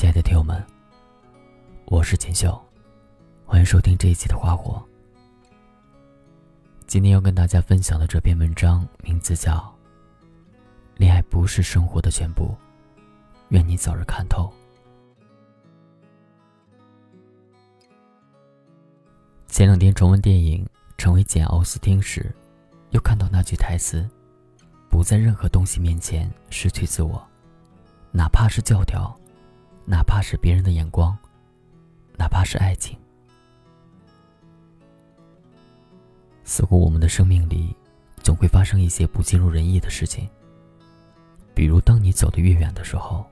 亲爱的听友们，我是锦绣，欢迎收听这一期的花火。今天要跟大家分享的这篇文章名字叫《恋爱不是生活的全部》，愿你早日看透。前两天重温电影《成为简·奥斯汀》时，又看到那句台词：“不在任何东西面前失去自我，哪怕是教条。”哪怕是别人的眼光，哪怕是爱情，似乎我们的生命里总会发生一些不尽如人意的事情。比如，当你走得越远的时候，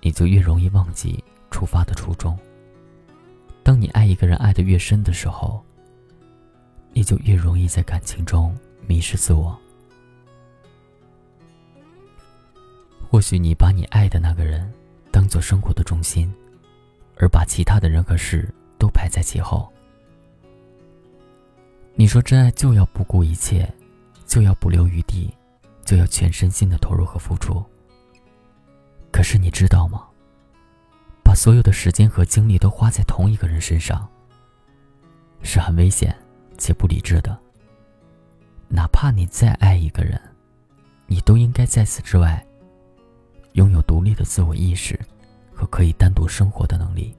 你就越容易忘记出发的初衷；当你爱一个人爱得越深的时候，你就越容易在感情中迷失自我。或许你把你爱的那个人。当做生活的中心，而把其他的人和事都排在其后。你说真爱就要不顾一切，就要不留余地，就要全身心的投入和付出。可是你知道吗？把所有的时间和精力都花在同一个人身上，是很危险且不理智的。哪怕你再爱一个人，你都应该在此之外。拥有独立的自我意识可以单独生活的能力。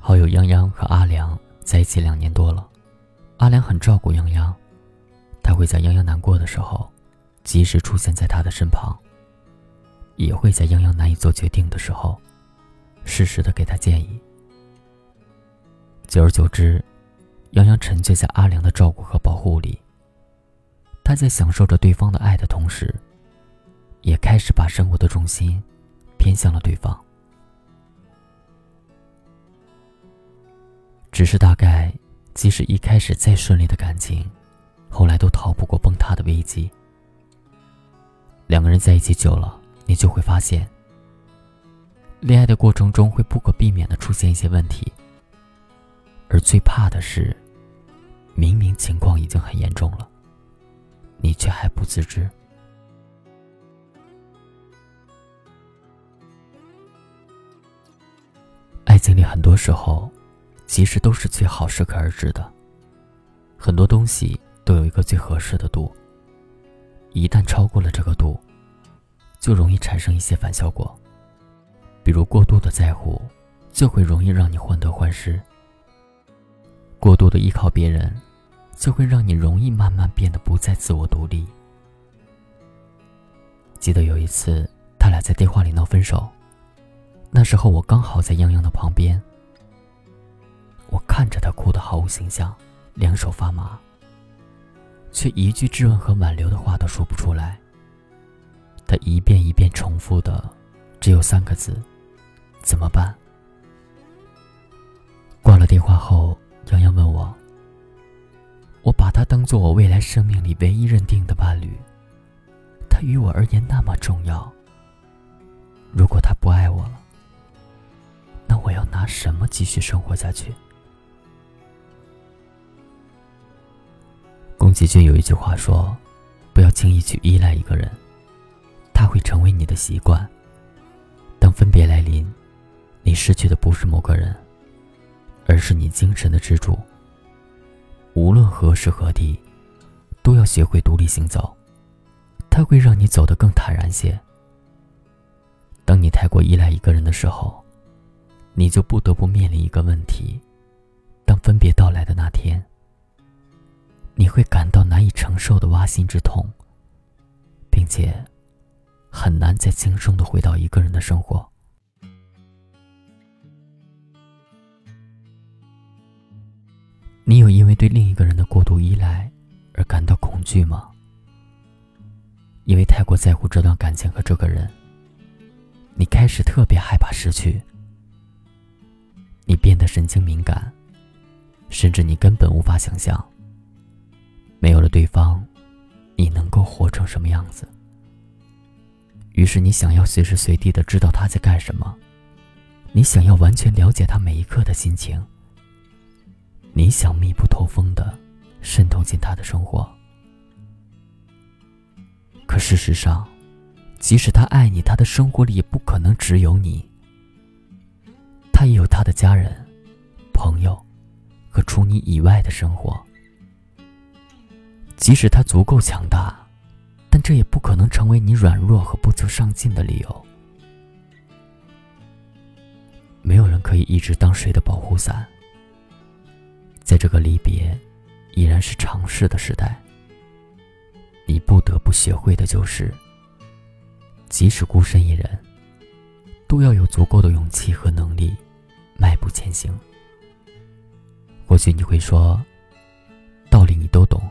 好友泱泱和阿良在一起两年多了，阿良很照顾泱泱，他会在泱泱难过的时候，及时出现在他的身旁，也会在泱泱难以做决定的时候，适时的给他建议。久而久之，泱泱沉醉在阿良的照顾和保护里。他在享受着对方的爱的同时，也开始把生活的重心偏向了对方。只是大概，即使一开始再顺利的感情，后来都逃不过崩塌的危机。两个人在一起久了，你就会发现，恋爱的过程中会不可避免的出现一些问题，而最怕的是，明明情况已经很严重了。你却还不自知。爱情里很多时候，其实都是最好适可而止的。很多东西都有一个最合适的度，一旦超过了这个度，就容易产生一些反效果。比如过度的在乎，就会容易让你患得患失；过度的依靠别人。就会让你容易慢慢变得不再自我独立。记得有一次，他俩在电话里闹分手，那时候我刚好在泱泱的旁边。我看着他哭得毫无形象，两手发麻，却一句质问和挽留的话都说不出来。他一遍一遍重复的，只有三个字：怎么办？挂了电话后，泱泱问我。我把他当做我未来生命里唯一认定的伴侣，他于我而言那么重要。如果他不爱我了，那我要拿什么继续生活下去？宫崎骏有一句话说：“不要轻易去依赖一个人，他会成为你的习惯。当分别来临，你失去的不是某个人，而是你精神的支柱。”无论何时何地，都要学会独立行走，它会让你走得更坦然些。当你太过依赖一个人的时候，你就不得不面临一个问题：当分别到来的那天，你会感到难以承受的挖心之痛，并且很难再轻松的回到一个人的生活。你有因为对另一个人的过度依赖而感到恐惧吗？因为太过在乎这段感情和这个人，你开始特别害怕失去，你变得神经敏感，甚至你根本无法想象，没有了对方，你能够活成什么样子。于是你想要随时随地的知道他在干什么，你想要完全了解他每一刻的心情。你想密不透风的渗透进他的生活，可事实上，即使他爱你，他的生活里也不可能只有你。他也有他的家人、朋友和除你以外的生活。即使他足够强大，但这也不可能成为你软弱和不求上进的理由。没有人可以一直当谁的保护伞。在这个离别依然是常事的时代，你不得不学会的就是，即使孤身一人，都要有足够的勇气和能力迈步前行。或许你会说，道理你都懂，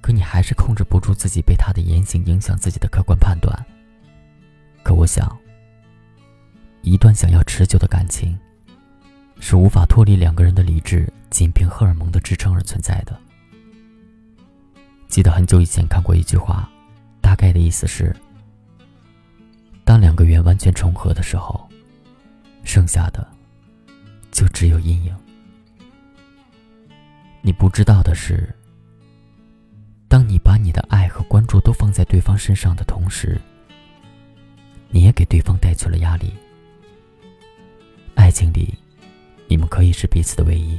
可你还是控制不住自己被他的言行影响自己的客观判断。可我想。一段想要持久的感情，是无法脱离两个人的理智仅凭荷尔蒙的支撑而存在的。记得很久以前看过一句话，大概的意思是：当两个圆完全重合的时候，剩下的就只有阴影。你不知道的是，当你把你的爱和关注都放在对方身上的同时，你也给对方带去了压力。爱情里，你们可以是彼此的唯一。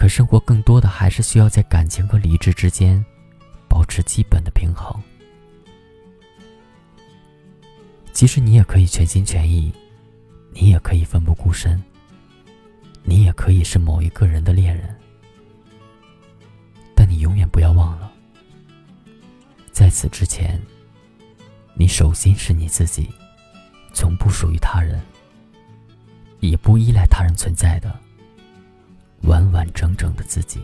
可生活更多的还是需要在感情和理智之间保持基本的平衡。其实你也可以全心全意，你也可以奋不顾身，你也可以是某一个人的恋人。但你永远不要忘了，在此之前，你首先是你自己，从不属于他人。也不依赖他人存在的完完整整的自己。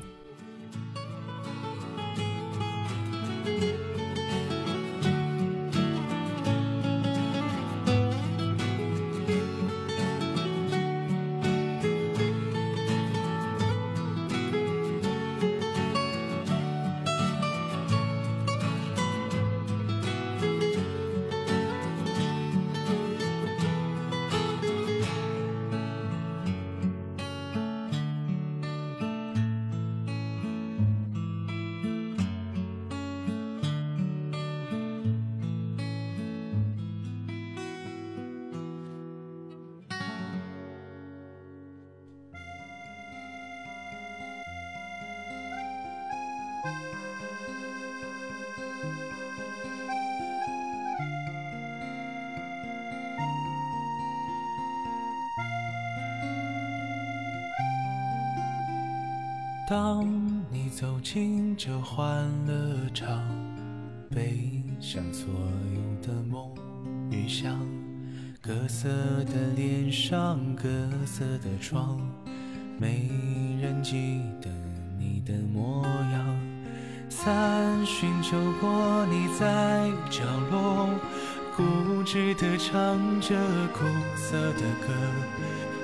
当你走进这欢乐场，背上所有的梦与想，各色的脸上，各色的妆，没人记得你的模样。三巡酒过，你在角落，固执地唱着苦涩的歌。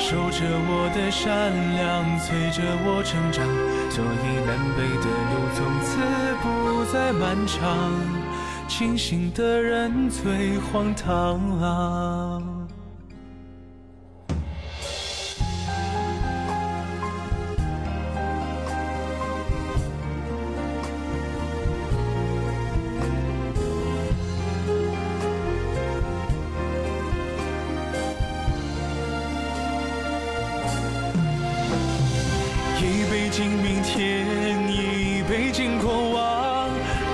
守着我的善良，催着我成长，所以南北的路从此不再漫长，清醒的人最荒唐。啊